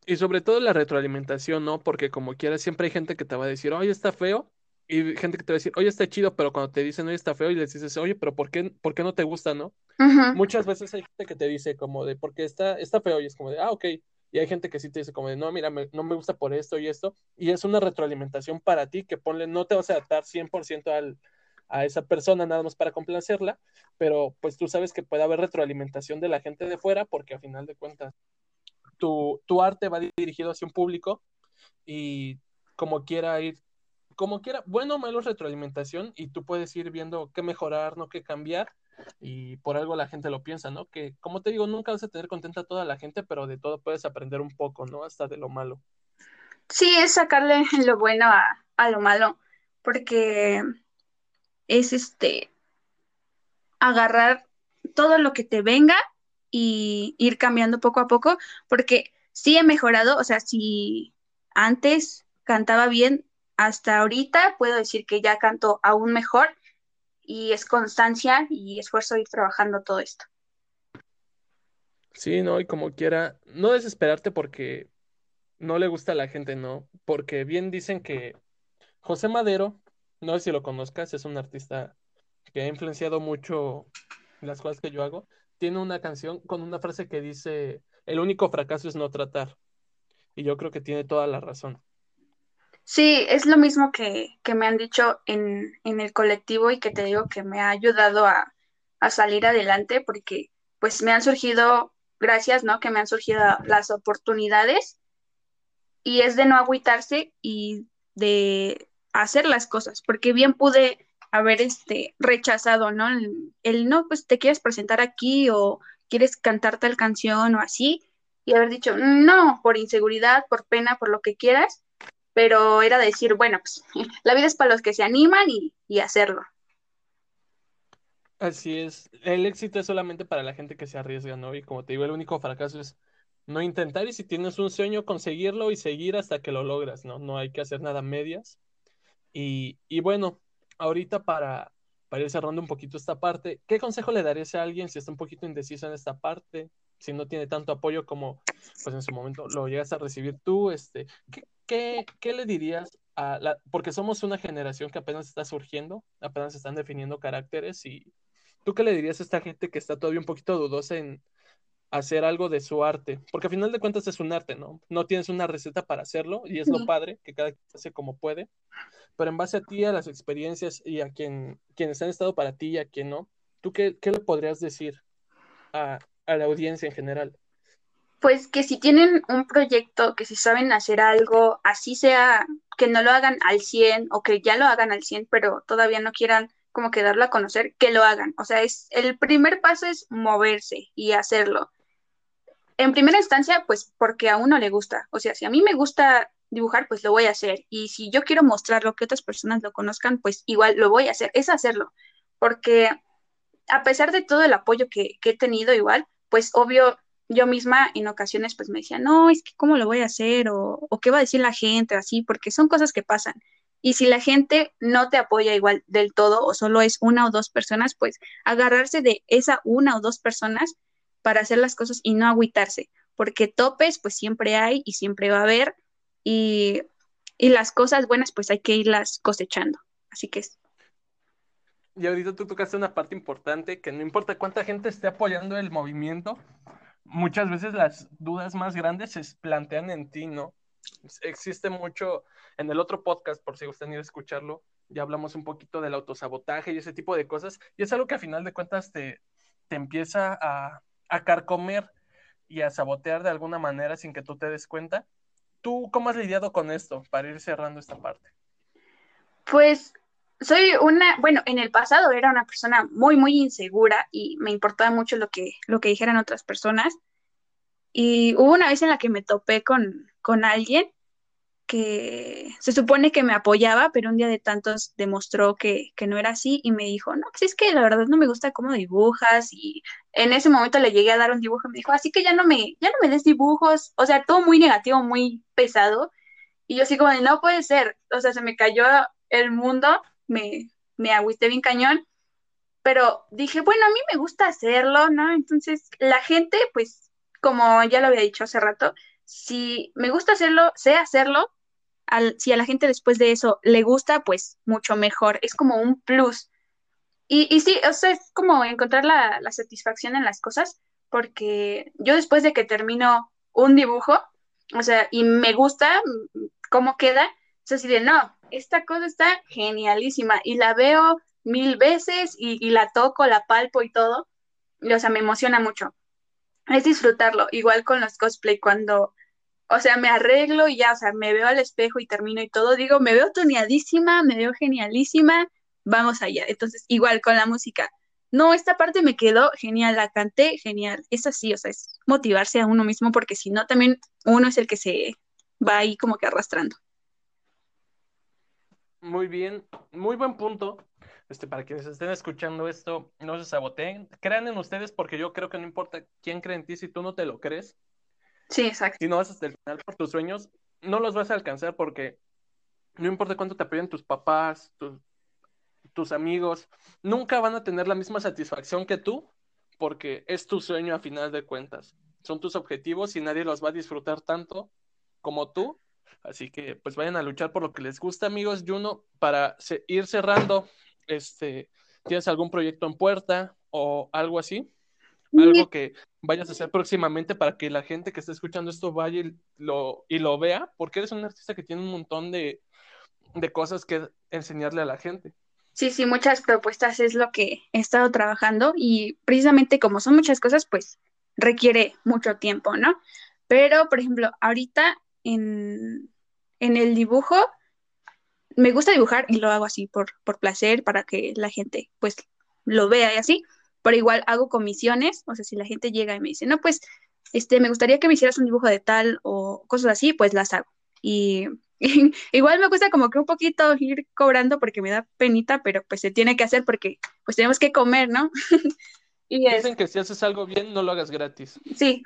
Y sobre todo la retroalimentación, ¿no? Porque como quieras, siempre hay gente que te va a decir, oye, está feo, y gente que te va a decir, oye, está chido, pero cuando te dicen, oye, está feo, y les dices, oye, pero ¿por qué, por qué no te gusta, no? Muchas veces hay gente que te dice como de, porque está, está feo, y es como de, ah, ok, y hay gente que sí te dice como de, no, mira, no me gusta por esto y esto, y es una retroalimentación para ti que ponle, no te vas a adaptar 100% al, a esa persona nada más para complacerla, pero pues tú sabes que puede haber retroalimentación de la gente de fuera porque a final de cuentas tu, tu arte va dirigido hacia un público y como quiera ir, como quiera, bueno o malo retroalimentación y tú puedes ir viendo qué mejorar, no qué cambiar y por algo la gente lo piensa, ¿no? Que como te digo, nunca vas a tener contenta a toda la gente, pero de todo puedes aprender un poco, ¿no? Hasta de lo malo. Sí, es sacarle <laughs> lo bueno a, lo malo, porque es este agarrar todo lo que te venga y ir cambiando poco a poco, porque sí he mejorado, o sea, si antes cantaba bien, hasta ahorita puedo decir que ya canto aún mejor y es constancia y esfuerzo ir trabajando todo esto. Sí, no, y como quiera, no desesperarte porque no le gusta a la gente, no, porque bien dicen que José Madero, no sé si lo conozcas, es un artista que ha influenciado mucho las cosas que yo hago, tiene una canción con una frase que dice, el único fracaso es no tratar. Y yo creo que tiene toda la razón. Sí, es lo mismo que, me han dicho en, el colectivo y que te digo que me ha ayudado a, salir adelante porque pues me han surgido, gracias, ¿no? Que me han surgido las oportunidades y es de no agüitarse y de hacer las cosas, porque bien pude haber este rechazado, ¿no? El, el, no, pues te quieres presentar aquí o quieres cantar tal canción o así y haber dicho, no, por inseguridad, por pena, por lo que quieras, pero era decir, bueno, pues <laughs> la vida es para los que se animan y, hacerlo. Así es, el éxito es solamente para la gente que se arriesga, ¿no? Y como te digo, el único fracaso es no intentar y si tienes un sueño, conseguirlo y seguir hasta que lo logras, ¿no? No hay que hacer nada medias. Y, y bueno, ahorita para, para ir cerrando un poquito esta parte, ¿qué consejo le darías a alguien si está un poquito indeciso en esta parte? si no tiene tanto apoyo como pues en su momento lo llegas a recibir tú, este, ¿qué, qué, le dirías a la, porque somos una generación que apenas está surgiendo, apenas están definiendo caracteres y tú qué le dirías a esta gente que está todavía un poquito dudosa en hacer algo de su arte? Porque a final de cuentas es un arte, ¿no? No tienes una receta para hacerlo y es lo padre, que cada quien hace como puede, pero en base a ti, a las experiencias y a quien, quienes han estado para ti y a quien no, ¿tú qué, qué le podrías decir a, a la audiencia en general? Pues que si tienen un proyecto, que si saben hacer algo, así sea que no lo hagan al 100 o que ya lo hagan al 100, pero todavía no quieran como que darlo a conocer, que lo hagan. O sea, es el primer paso es moverse y hacerlo. En primera instancia, pues porque a uno le gusta. O sea, si a mí me gusta dibujar, pues lo voy a hacer. Y si yo quiero mostrarlo, que otras personas lo conozcan, pues igual lo voy a hacer. Es hacerlo. Porque a pesar de todo el apoyo que, que he tenido igual, pues obvio yo misma en ocasiones pues me decía, no, es que cómo lo voy a hacer o, qué va a decir la gente, así, porque son cosas que pasan. Y si la gente no te apoya igual del todo o solo es una o dos personas, pues agarrarse de esa una o dos personas para hacer las cosas y no agüitarse, porque topes pues siempre hay y siempre va a haber y, y las cosas buenas pues hay que irlas cosechando. Así que es. Y ahorita tú tocaste una parte importante, que no importa cuánta gente esté apoyando el movimiento, muchas veces las dudas más grandes se plantean en ti, ¿no? Existe mucho, en el otro podcast, por si gustan ir a escucharlo, ya hablamos un poquito del autosabotaje y ese tipo de cosas, y es algo que a final de cuentas te, te empieza a, a carcomer y a sabotear de alguna manera sin que tú te des cuenta. ¿Tú cómo has lidiado con esto para ir cerrando esta parte? Pues soy una, bueno, en el pasado era una persona muy, muy insegura y me importaba mucho lo que, lo que dijeran otras personas. Y hubo una vez en la que me topé con, con alguien que se supone que me apoyaba, pero un día de tantos demostró que, que, no era así y me dijo, no, pues es que la verdad no me gusta cómo dibujas y en ese momento le llegué a dar un dibujo y me dijo, así que ya no me, ya no me des dibujos, o sea, todo muy negativo, muy pesado. Y yo así como de, no puede ser, o sea, se me cayó el mundo me, me agüité bien cañón, pero dije, bueno, a mí me gusta hacerlo, ¿no? Entonces, la gente, pues, como ya lo había dicho hace rato, si me gusta hacerlo, sé hacerlo, al, si a la gente después de eso le gusta, pues mucho mejor, es como un plus. Y, y sí, o sea, es como encontrar la, la satisfacción en las cosas, porque yo después de que termino un dibujo, o sea, y me gusta cómo queda, es así de, no, esta cosa está genialísima y la veo mil veces y, la toco, la palpo y todo. Y, o sea, me emociona mucho. Es disfrutarlo, igual con los cosplay, cuando, o sea, me arreglo y ya, o sea, me veo al espejo y termino y todo, digo, me veo tuneadísima, me veo genialísima, vamos allá. Entonces, igual con la música. No, esta parte me quedó genial, la canté genial. Es así, o sea, es motivarse a uno mismo porque si no, también uno es el que se va ahí como que arrastrando. Muy bien, muy buen punto. Este, para quienes estén escuchando esto, no se saboteen. Crean en ustedes porque yo creo que no importa quién cree en ti, si tú no te lo crees. Sí, exacto. Si no vas hasta el final por tus sueños, no los vas a alcanzar porque no importa cuánto te apoyen tus papás, tus amigos, nunca van a tener la misma satisfacción que tú porque es tu sueño a final de cuentas. Son tus objetivos y nadie los va a disfrutar tanto como tú Así que pues vayan a luchar por lo que les gusta, amigos. Juno, para ir cerrando, este, ¿tienes algún proyecto en puerta o algo así? Algo que vayas a hacer próximamente para que la gente que esté escuchando esto vaya y lo, y lo vea, porque eres un artista que tiene un montón de, de cosas que enseñarle a la gente. Sí, sí, muchas propuestas es lo que he estado trabajando y precisamente como son muchas cosas, pues requiere mucho tiempo, ¿no? Pero, por ejemplo, ahorita en, el dibujo, me gusta dibujar y lo hago así por, por placer, para que la gente pues lo vea y así, pero igual hago comisiones, o sea, si la gente llega y me dice, no, pues, este, me gustaría que me hicieras un dibujo de tal o cosas así, pues las hago. Y, <laughs> igual me cuesta como que un poquito ir cobrando porque me da penita, pero pues se tiene que hacer porque pues tenemos que comer, ¿no? <laughs> y Dicen que si haces algo bien, no lo hagas gratis. Sí,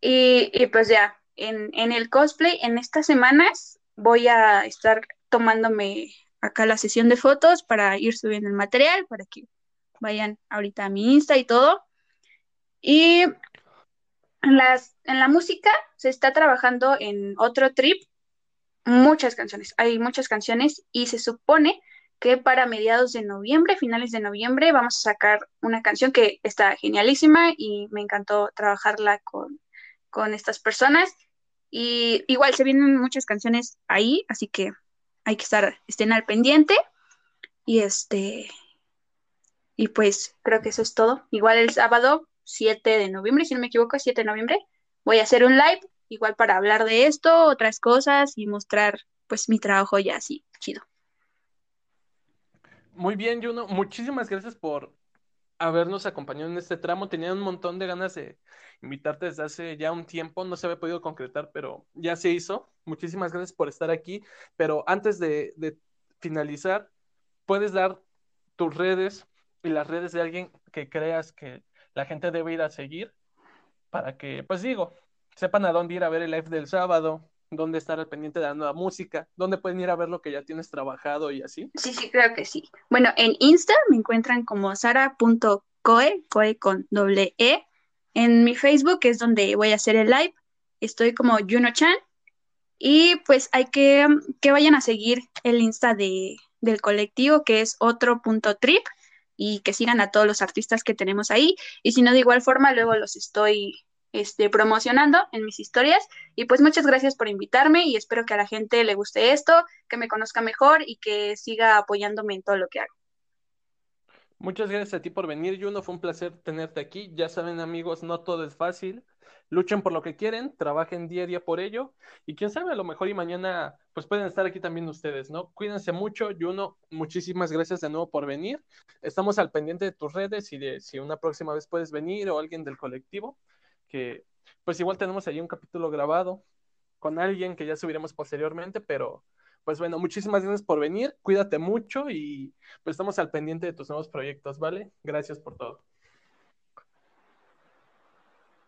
y, y pues ya, en, el cosplay, en estas semanas voy a estar tomándome acá la sesión de fotos para ir subiendo el material, para que vayan ahorita a mi Insta y todo. Y En, las, en la música se está trabajando en otro trip muchas canciones, hay muchas canciones y se supone que para mediados de noviembre, finales de noviembre, vamos a sacar una canción que está genialísima y me encantó trabajarla con, con estas personas. Y igual se vienen muchas canciones ahí, así que hay que estar, estén al pendiente. Y este, y pues creo que eso es todo. Igual el sábado 7 de noviembre, si no me equivoco, 7 de noviembre, voy a hacer un live, igual para hablar de esto, otras cosas y mostrar pues mi trabajo ya así, chido. Muy bien, Juno. Muchísimas gracias por habernos acompañado en este tramo. Tenía un montón de ganas de invitarte desde hace ya un tiempo. No se había podido concretar, pero ya se hizo. Muchísimas gracias por estar aquí. Pero antes de, de finalizar, puedes dar tus redes y las redes de alguien que creas que la gente debe ir a seguir para que, pues digo, sepan a dónde ir a ver el live del sábado, dónde estar al pendiente de la nueva música, dónde pueden ir a ver lo que ya tienes trabajado y así. Sí, sí, creo que sí. Bueno, en Insta me encuentran como sara.coe, coe con doble E. En mi Facebook es donde voy a hacer el live. Estoy como Juno-chan. Y pues hay que que vayan a seguir el Insta de, del colectivo que es otro trip y que sigan a todos los artistas que tenemos ahí. Y si no, de igual forma, luego los estoy este, promocionando en mis historias. Y pues muchas gracias por invitarme y espero que a la gente le guste esto, que me conozca mejor y que siga apoyándome en todo lo que hago. Muchas gracias a ti por venir, Juno. Fue un placer tenerte aquí. Ya saben, amigos, no todo es fácil. Luchen por lo que quieren, trabajen día a día por ello. Y quién sabe, a lo mejor y mañana, pues pueden estar aquí también ustedes, ¿no? Cuídense mucho. Juno, muchísimas gracias de nuevo por venir. Estamos al pendiente de tus redes y de si una próxima vez puedes venir o alguien del colectivo que pues igual tenemos ahí un capítulo grabado con alguien que ya subiremos posteriormente, pero pues bueno, muchísimas gracias por venir, cuídate mucho y pues estamos al pendiente de tus nuevos proyectos, ¿vale? Gracias por todo.